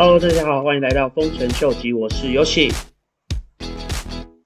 Hello，大家好，欢迎来到丰臣秀吉，我是 Yoshi。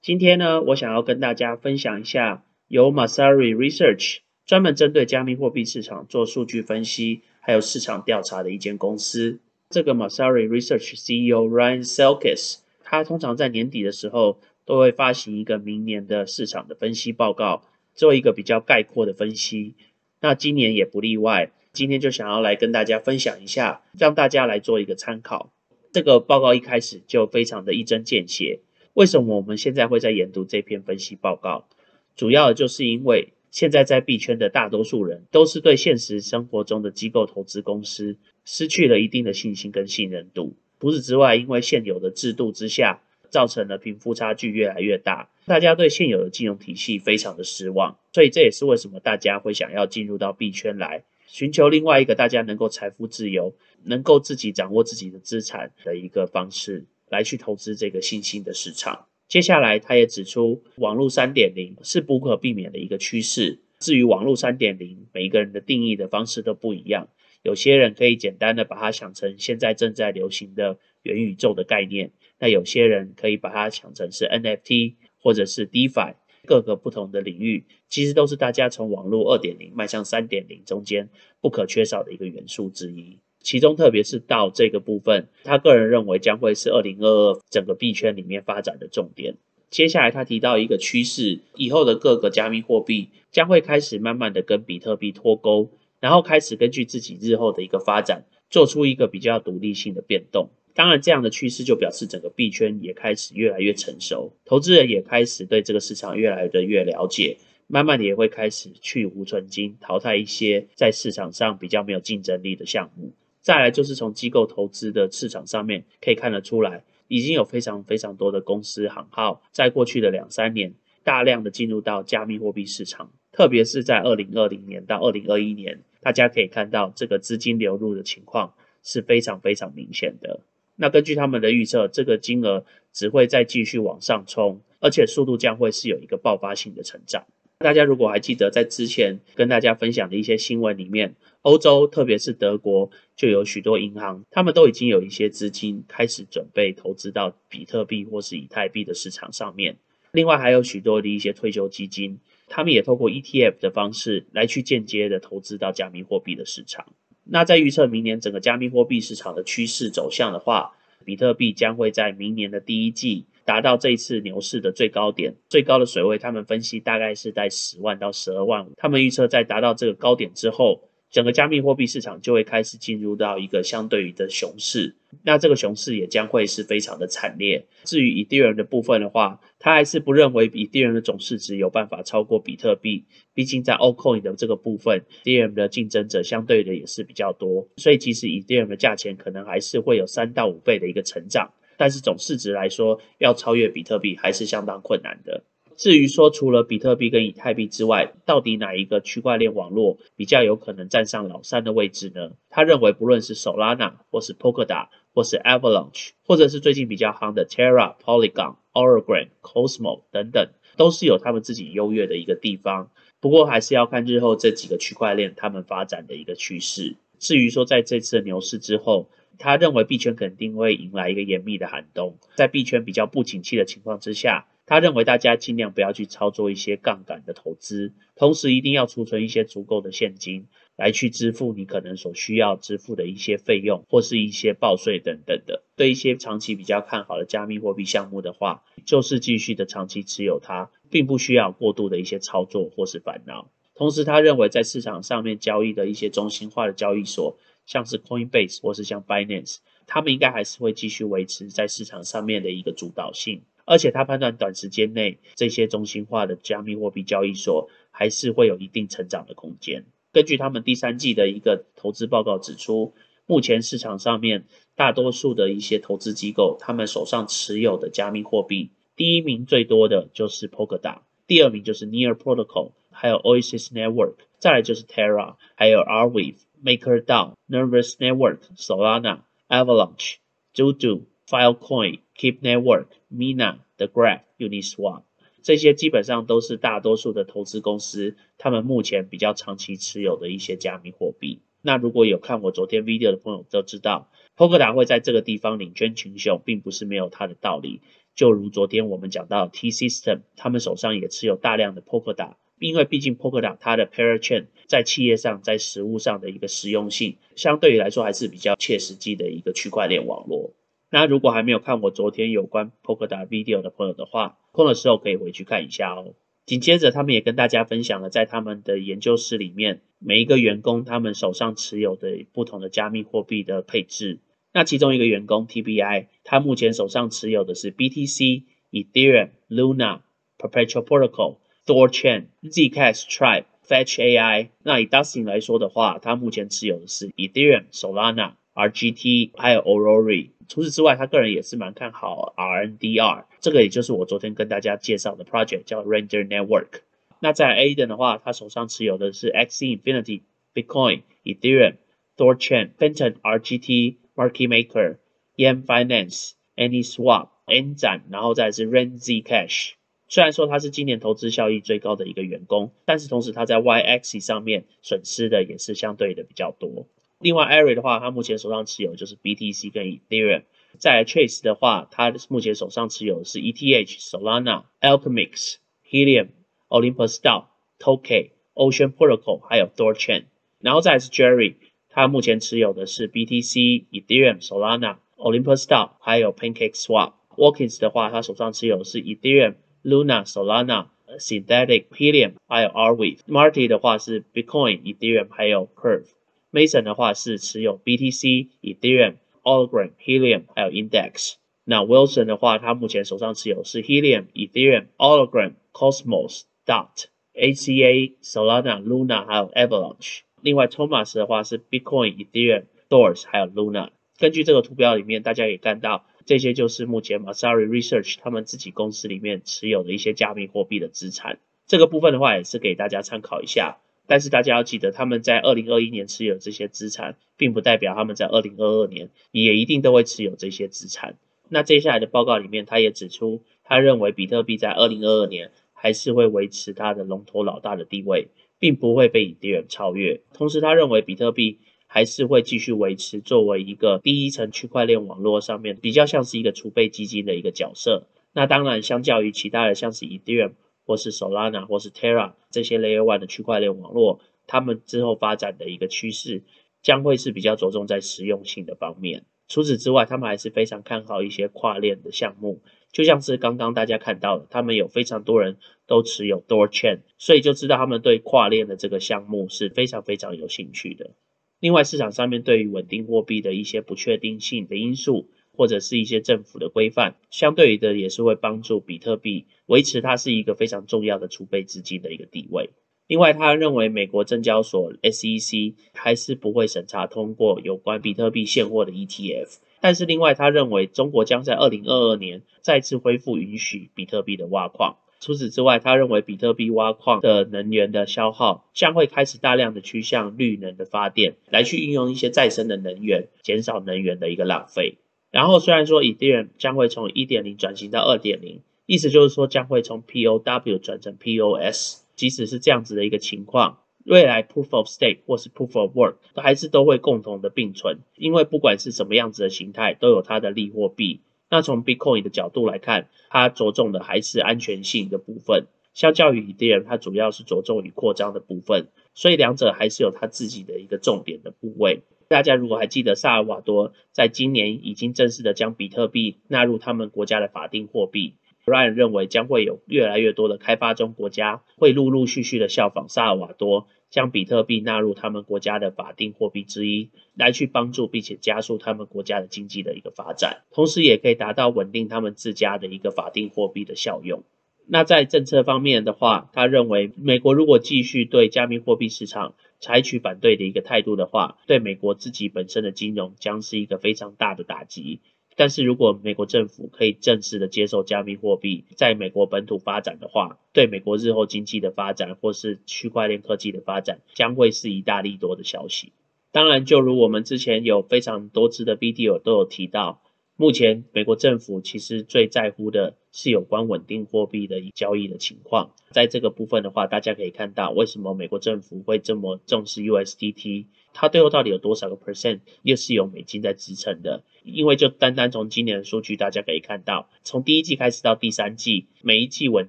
今天呢，我想要跟大家分享一下由 Masari Research 专门针对加密货币市场做数据分析还有市场调查的一间公司。这个 Masari Research CEO Ryan Selkis，他通常在年底的时候都会发行一个明年的市场的分析报告，做一个比较概括的分析。那今年也不例外。今天就想要来跟大家分享一下，让大家来做一个参考。这个报告一开始就非常的一针见血。为什么我们现在会在研读这篇分析报告？主要就是因为现在在币圈的大多数人都是对现实生活中的机构投资公司失去了一定的信心跟信任度。除此之外，因为现有的制度之下，造成了贫富差距越来越大，大家对现有的金融体系非常的失望。所以这也是为什么大家会想要进入到币圈来。寻求另外一个大家能够财富自由、能够自己掌握自己的资产的一个方式，来去投资这个新兴的市场。接下来，他也指出，网络三点零是不可避免的一个趋势。至于网络三点零，每一个人的定义的方式都不一样。有些人可以简单的把它想成现在正在流行的元宇宙的概念，那有些人可以把它想成是 NFT 或者是 DeFi。各个不同的领域，其实都是大家从网络二点零迈向三点零中间不可缺少的一个元素之一。其中，特别是到这个部分，他个人认为将会是二零二二整个币圈里面发展的重点。接下来，他提到一个趋势，以后的各个加密货币将会开始慢慢的跟比特币脱钩，然后开始根据自己日后的一个发展，做出一个比较独立性的变动。当然，这样的趋势就表示整个币圈也开始越来越成熟，投资人也开始对这个市场越来的越了解，慢慢的也会开始去无存金，淘汰一些在市场上比较没有竞争力的项目。再来就是从机构投资的市场上面可以看得出来，已经有非常非常多的公司行号在过去的两三年大量的进入到加密货币市场，特别是在二零二零年到二零二一年，大家可以看到这个资金流入的情况是非常非常明显的。那根据他们的预测，这个金额只会再继续往上冲，而且速度将会是有一个爆发性的成长。大家如果还记得在之前跟大家分享的一些新闻里面，欧洲特别是德国就有许多银行，他们都已经有一些资金开始准备投资到比特币或是以太币的市场上面。另外还有许多的一些退休基金，他们也透过 ETF 的方式来去间接的投资到加密货币的市场。那在预测明年整个加密货币市场的趋势走向的话，比特币将会在明年的第一季达到这一次牛市的最高点，最高的水位，他们分析大概是在十万到十二万五。他们预测在达到这个高点之后。整个加密货币市场就会开始进入到一个相对于的熊市，那这个熊市也将会是非常的惨烈。至于以太坊的部分的话，他还是不认为以太坊的总市值有办法超过比特币，毕竟在 Ocoin 的这个部分，以太坊的竞争者相对的也是比较多，所以即使以太坊的价钱可能还是会有三到五倍的一个成长，但是总市值来说要超越比特币还是相当困难的。至于说除了比特币跟以太币之外，到底哪一个区块链网络比较有可能站上老三的位置呢？他认为不论是 Solana 或是 Polkadot 或是 Avalanche，或者是最近比较夯的 Terra、Polygon、Oragan、Cosmo 等等，都是有他们自己优越的一个地方。不过还是要看日后这几个区块链他们发展的一个趋势。至于说在这次的牛市之后，他认为币圈肯定会迎来一个严密的寒冬，在币圈比较不景气的情况之下。他认为大家尽量不要去操作一些杠杆的投资，同时一定要储存一些足够的现金，来去支付你可能所需要支付的一些费用，或是一些报税等等的。对一些长期比较看好的加密货币项目的话，就是继续的长期持有它，并不需要过度的一些操作或是烦恼。同时，他认为在市场上面交易的一些中心化的交易所，像是 Coinbase 或是像 Binance，他们应该还是会继续维持在市场上面的一个主导性。而且他判断短时间内这些中心化的加密货币交易所还是会有一定成长的空间。根据他们第三季的一个投资报告指出，目前市场上面大多数的一些投资机构，他们手上持有的加密货币，第一名最多的就是 Polkadot，第二名就是 Near Protocol，还有 Oasis Network，再来就是 Terra，还有 Arweave、MakerDAO、Nervous Network、Solana、Avalanche、Juju。Filecoin、Keep Network、Mina、The Graph、Uniswap，这些基本上都是大多数的投资公司，他们目前比较长期持有的一些加密货币。那如果有看我昨天 video 的朋友都知道，Polkadot 会在这个地方领军群雄，并不是没有它的道理。就如昨天我们讲到 T System，他们手上也持有大量的 Polkadot，因为毕竟 Polkadot 它的 Parachain 在企业上、在实物上的一个实用性，相对于来说还是比较切实际的一个区块链网络。那如果还没有看我昨天有关 Polkadot video 的朋友的话，空的时候可以回去看一下哦。紧接着，他们也跟大家分享了在他们的研究室里面，每一个员工他们手上持有的不同的加密货币的配置。那其中一个员工 TBI，他目前手上持有的是 BTC、Ethereum、Luna、Perpetual Protocol、Thorchain、Zcash、Tribe、Fetch AI。那以 Dustin 来说的话，他目前持有的是 Ethereum、Solana、RGT 还有 Aurora。除此之外，他个人也是蛮看好 RNDR，这个也就是我昨天跟大家介绍的 project 叫 Render Network。那在 Aiden 的话，他手上持有的是 X Infinity、Bitcoin、Ethereum、Thorchain、Penton、RGT。Market Maker、Yen Finance、AnySwap、N 展，然后再是 RenZcash。虽然说他是今年投资效益最高的一个员工，但是同时他在 YX 上面损失的也是相对的比较多。另外 Ari 的话，他目前手上持有就是 BTC 跟 Ethereum。在 Chase 的话，他目前手上持有的是 ETH、Solana、Alchemix、Helium、Olympus DAO、Token、Ocean Protocol，还有 Doorchain。然后再是 Jerry。他目前持有的是 BTC、Ethereum、Solana、Olympus DAO，还有 Pancake Swap。Walkins 的话，他手上持有的是 Ethereum、Luna、Solana、Synthetic、Helium，还有 Arweave。Marty 的话是 Bitcoin、Ethereum，还有 Curve。Mason 的话是持有 BTC、Ethereum、o l g r a m、Helium，还有 Index。那 Wilson 的话，他目前手上持有是 Helium、Ethereum、o l g r a m、Cosmos、Dot、ACA、Solana、Luna，还有 Avalanche。另外，Thomas 的话是 Bitcoin、Ethereum、Doors 还有 Luna。根据这个图表里面，大家也看到，这些就是目前 Masari Research 他们自己公司里面持有的一些加密货币的资产。这个部分的话，也是给大家参考一下。但是大家要记得，他们在2021年持有这些资产，并不代表他们在2022年也一定都会持有这些资产。那接下来的报告里面，他也指出，他认为比特币在2022年还是会维持它的龙头老大的地位。并不会被以太坊超越。同时，他认为比特币还是会继续维持作为一个第一层区块链网络上面比较像是一个储备基金的一个角色。那当然，相较于其他的像是以太坊或是 Solana 或是 Terra 这些 Layer One 的区块链网络，他们之后发展的一个趋势将会是比较着重在实用性的方面。除此之外，他们还是非常看好一些跨链的项目。就像是刚刚大家看到的，他们有非常多人都持有 Door Chain，所以就知道他们对跨链的这个项目是非常非常有兴趣的。另外，市场上面对于稳定货币的一些不确定性的因素，或者是一些政府的规范，相对于的也是会帮助比特币维持它是一个非常重要的储备资金的一个地位。另外，他认为美国证交所 SEC 还是不会审查通过有关比特币现货的 ETF。但是另外，他认为中国将在二零二二年再次恢复允许比特币的挖矿。除此之外，他认为比特币挖矿的能源的消耗将会开始大量的趋向绿能的发电，来去运用一些再生的能源，减少能源的一个浪费。然后虽然说以太坊将会从一点零转型到二点零，意思就是说将会从 POW 转成 POS。即使是这样子的一个情况。未来 proof of stake 或是 proof of work 还是都会共同的并存，因为不管是什么样子的形态，都有它的利或弊。那从 Bitcoin 的角度来看，它着重的还是安全性的部分，相较于以太坊，它主要是着重于扩张的部分，所以两者还是有它自己的一个重点的部位。大家如果还记得萨尔瓦多在今年已经正式的将比特币纳入他们国家的法定货币。Ryan 认为将会有越来越多的开发中国家会陆陆续续的效仿萨尔瓦多，将比特币纳入他们国家的法定货币之一，来去帮助并且加速他们国家的经济的一个发展，同时也可以达到稳定他们自家的一个法定货币的效用。那在政策方面的话，他认为美国如果继续对加密货币市场采取反对的一个态度的话，对美国自己本身的金融将是一个非常大的打击。但是如果美国政府可以正式的接受加密货币在美国本土发展的话，对美国日后经济的发展或是区块链科技的发展将会是一大利多的消息。当然，就如我们之前有非常多次的 video 都有提到，目前美国政府其实最在乎的是有关稳定货币的交易的情况。在这个部分的话，大家可以看到为什么美国政府会这么重视 USDT，它最后到底有多少个 percent 又是由美金在支撑的？因为就单单从今年的数据，大家可以看到，从第一季开始到第三季，每一季稳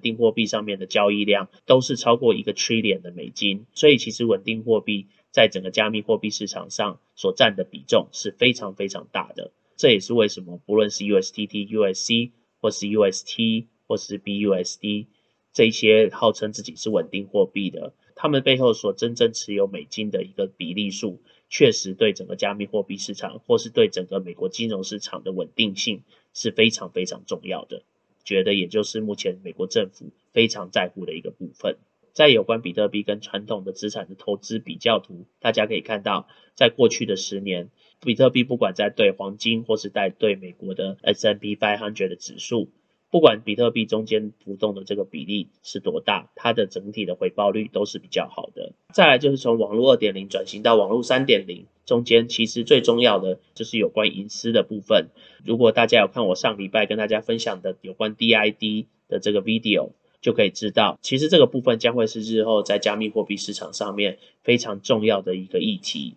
定货币上面的交易量都是超过一个 trillion 的美金，所以其实稳定货币在整个加密货币市场上所占的比重是非常非常大的。这也是为什么不论是 USDT、USC 或是 UST 或是 BUSD 这些号称自己是稳定货币的，他们背后所真正持有美金的一个比例数，确实对整个加密货币市场或是对整个美国金融市场的稳定性是非常非常重要的。觉得也就是目前美国政府非常在乎的一个部分。在有关比特币跟传统的资产的投资比较图，大家可以看到，在过去的十年。比特币不管在对黄金或是在对美国的 S&P 500的指数，不管比特币中间浮动的这个比例是多大，它的整体的回报率都是比较好的。再来就是从网络二点零转型到网络三点零，中间其实最重要的就是有关隐私的部分。如果大家有看我上礼拜跟大家分享的有关 DID 的这个 video，就可以知道，其实这个部分将会是日后在加密货币市场上面非常重要的一个议题。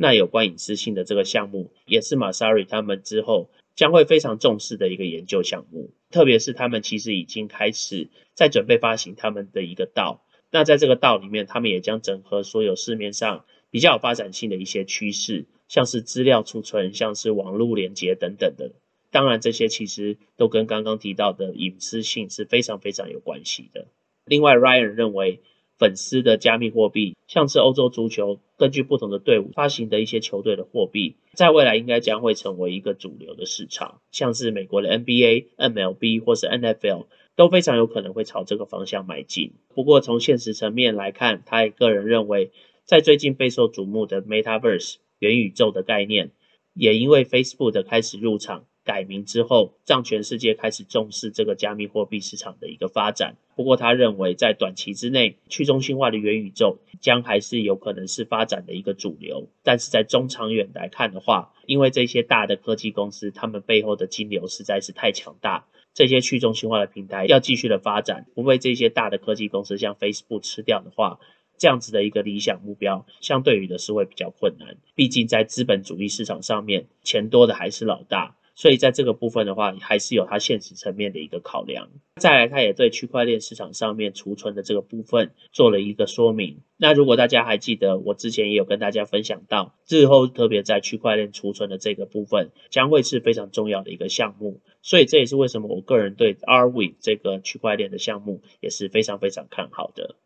那有关隐私性的这个项目，也是马萨瑞他们之后将会非常重视的一个研究项目。特别是他们其实已经开始在准备发行他们的一个道。那在这个道里面，他们也将整合所有市面上比较有发展性的一些趋势，像是资料储存、像是网络连接等等的。当然，这些其实都跟刚刚提到的隐私性是非常非常有关系的。另外，Ryan 认为。粉丝的加密货币，像是欧洲足球根据不同的队伍发行的一些球队的货币，在未来应该将会成为一个主流的市场。像是美国的 NBA、MLB 或是 NFL 都非常有可能会朝这个方向迈进。不过从现实层面来看，他也个人认为，在最近备受瞩目的 Metaverse 元宇宙的概念，也因为 Facebook 的开始入场。改名之后，让全世界开始重视这个加密货币市场的一个发展。不过，他认为在短期之内，去中心化的元宇宙将还是有可能是发展的一个主流。但是在中长远来看的话，因为这些大的科技公司，他们背后的金流实在是太强大，这些去中心化的平台要继续的发展，不被这些大的科技公司像 Facebook 吃掉的话，这样子的一个理想目标，相对于的是会比较困难。毕竟在资本主义市场上面，钱多的还是老大。所以在这个部分的话，还是有它现实层面的一个考量。再来，它也对区块链市场上面储存的这个部分做了一个说明。那如果大家还记得，我之前也有跟大家分享到，日后特别在区块链储存的这个部分，将会是非常重要的一个项目。所以这也是为什么我个人对 R V 这个区块链的项目也是非常非常看好的。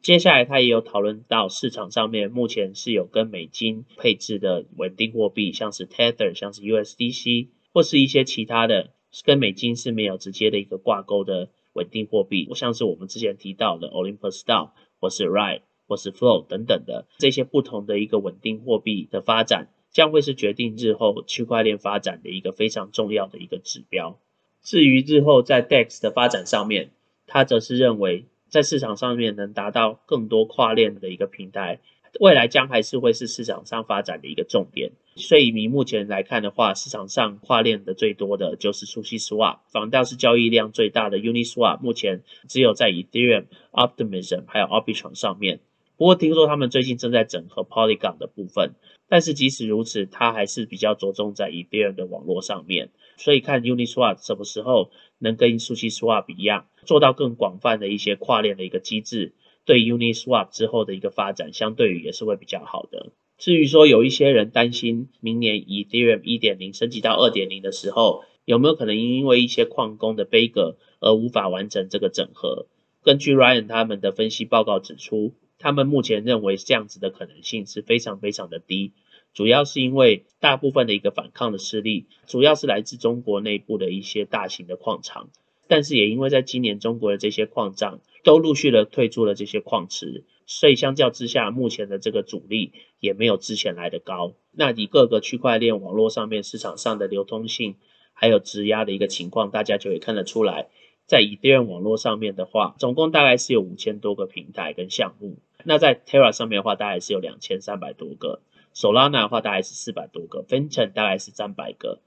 接下来，他也有讨论到市场上面目前是有跟美金配置的稳定货币，像是 Tether，像是 USDC。或是一些其他的跟美金是没有直接的一个挂钩的稳定货币，像是我们之前提到的 Olympus DAO 或是 Ride 或是 Flow 等等的这些不同的一个稳定货币的发展，将会是决定日后区块链发展的一个非常重要的一个指标。至于日后在 DEX 的发展上面，他则是认为在市场上面能达到更多跨链的一个平台。未来将还是会是市场上发展的一个重点，所以以目前来看的话，市场上跨链的最多的就是苏西 Swap，反倒是交易量最大的 Uniswap，目前只有在 Ethereum、Optimism 还有 Arbitrum 上面。不过听说他们最近正在整合 Polygon 的部分，但是即使如此，它还是比较着重在 Ethereum 的网络上面。所以看 Uniswap 什么时候能跟苏西 Swap 一样，做到更广泛的一些跨链的一个机制。对 Uniswap 之后的一个发展，相对于也是会比较好的。至于说有一些人担心，明年 Ethereum 一点零升级到二点零的时候，有没有可能因为一些矿工的背格而无法完成这个整合？根据 Ryan 他们的分析报告指出，他们目前认为这样子的可能性是非常非常的低，主要是因为大部分的一个反抗的势力，主要是来自中国内部的一些大型的矿场。但是也因为在今年中国的这些矿藏都陆续的退出了这些矿池，所以相较之下，目前的这个阻力也没有之前来的高。那以各个区块链网络上面市场上的流通性，还有质押的一个情况，大家就会看得出来，在以太坊网络上面的话，总共大概是有五千多个平台跟项目。那在 Terra 上面的话，大概是有两千三百多个；Solana 的话，大概是四百多个；Finch 大概是三百个。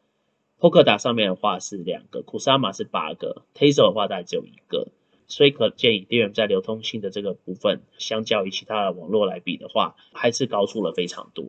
Polkadot 上面的话是两个，Kusama 是八个，Tezos 的话大概只有一个。所以可见，Ethereum 在流通性的这个部分，相较于其他的网络来比的话，还是高出了非常多。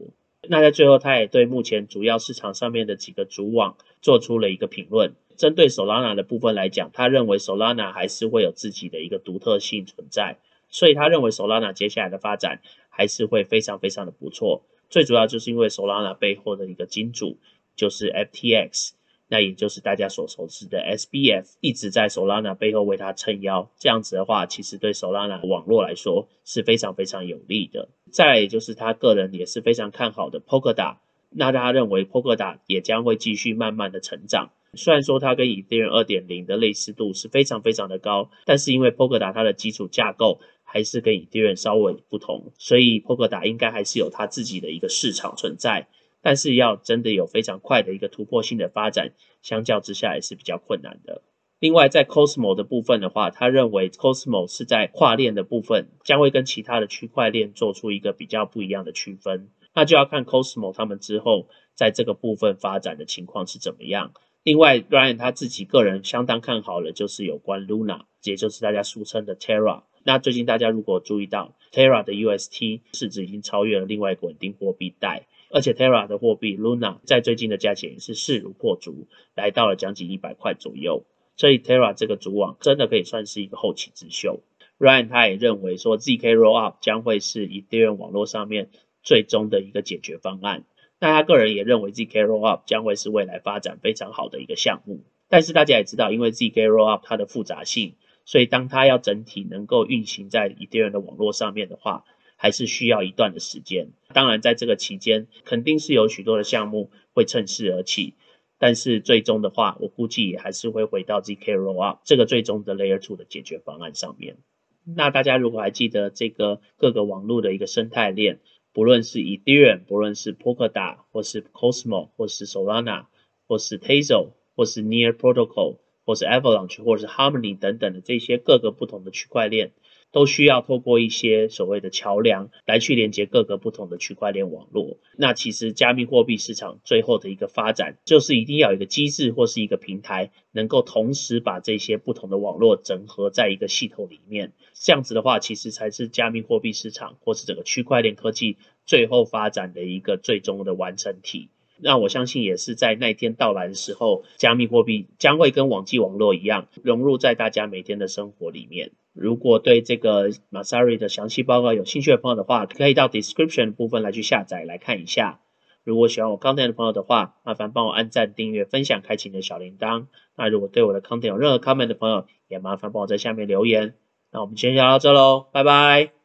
那在最后，他也对目前主要市场上面的几个主网做出了一个评论。针对 Solana 的部分来讲，他认为 Solana 还是会有自己的一个独特性存在，所以他认为 Solana 接下来的发展还是会非常非常的不错。最主要就是因为 Solana 背后的一个金主就是 FTX。那也就是大家所熟知的 SBF 一直在 Solana 背后为它撑腰，这样子的话，其实对 Solana 网络来说是非常非常有利的。再来也就是他个人也是非常看好的 Polkadot，那他认为 Polkadot 也将会继续慢慢的成长。虽然说它跟 Ethereum 二点零的类似度是非常非常的高，但是因为 Polkadot 它的基础架构还是跟 Ethereum 稍微不同，所以 Polkadot 应该还是有它自己的一个市场存在。但是要真的有非常快的一个突破性的发展，相较之下也是比较困难的。另外，在 Cosmo 的部分的话，他认为 Cosmo 是在跨链的部分将会跟其他的区块链做出一个比较不一样的区分。那就要看 Cosmo 他们之后在这个部分发展的情况是怎么样。另外，Ryan 他自己个人相当看好的就是有关 Luna，也就是大家俗称的 Terra。那最近大家如果注意到 Terra 的 UST 市值已经超越了另外一个稳定货币代。而且 Terra 的货币 Luna 在最近的价钱也是势如破竹，来到了将近一百块左右。所以 Terra 这个主网真的可以算是一个后起之秀。Ryan 他也认为说 ZK Rollup 将会是 Ethereum 网络上面最终的一个解决方案。那他个人也认为 ZK Rollup 将会是未来发展非常好的一个项目。但是大家也知道，因为 ZK Rollup 它的复杂性，所以当它要整体能够运行在 Ethereum 的网络上面的话，还是需要一段的时间。当然，在这个期间，肯定是有许多的项目会趁势而起。但是最终的话，我估计也还是会回到 zk rollup 这个最终的 layer two 的解决方案上面。那大家如果还记得这个各个网络的一个生态链，不论是 Ethereum，不论是 Polkadot，或是 Cosmo，或是 Solana，或是 Tezos，或是 Near Protocol，或是 Avalanche，或是 Harmony 等等的这些各个不同的区块链。都需要透过一些所谓的桥梁来去连接各个不同的区块链网络。那其实加密货币市场最后的一个发展，就是一定要有一个机制或是一个平台，能够同时把这些不同的网络整合在一个系统里面。这样子的话，其实才是加密货币市场或是整个区块链科技最后发展的一个最终的完成体。那我相信也是在那天到来的时候，加密货币将会跟网际网络一样，融入在大家每天的生活里面。如果对这个 Masary 的详细报告有兴趣的朋友的话，可以到 description 部分来去下载来看一下。如果喜欢我 content 的朋友的话，麻烦帮我按赞、订阅、分享、开启你的小铃铛。那如果对我的 content 有任何 comment 的朋友，也麻烦帮我在下面留言。那我们今天就到这喽，拜拜。